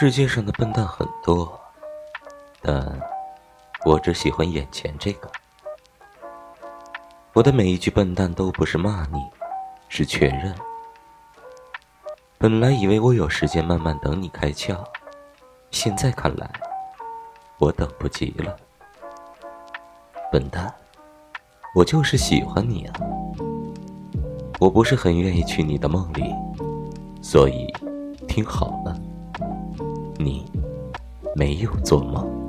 世界上的笨蛋很多，但我只喜欢眼前这个。我的每一句笨蛋都不是骂你，是确认。本来以为我有时间慢慢等你开窍，现在看来，我等不及了。笨蛋，我就是喜欢你啊！我不是很愿意去你的梦里，所以听好了，没有做梦。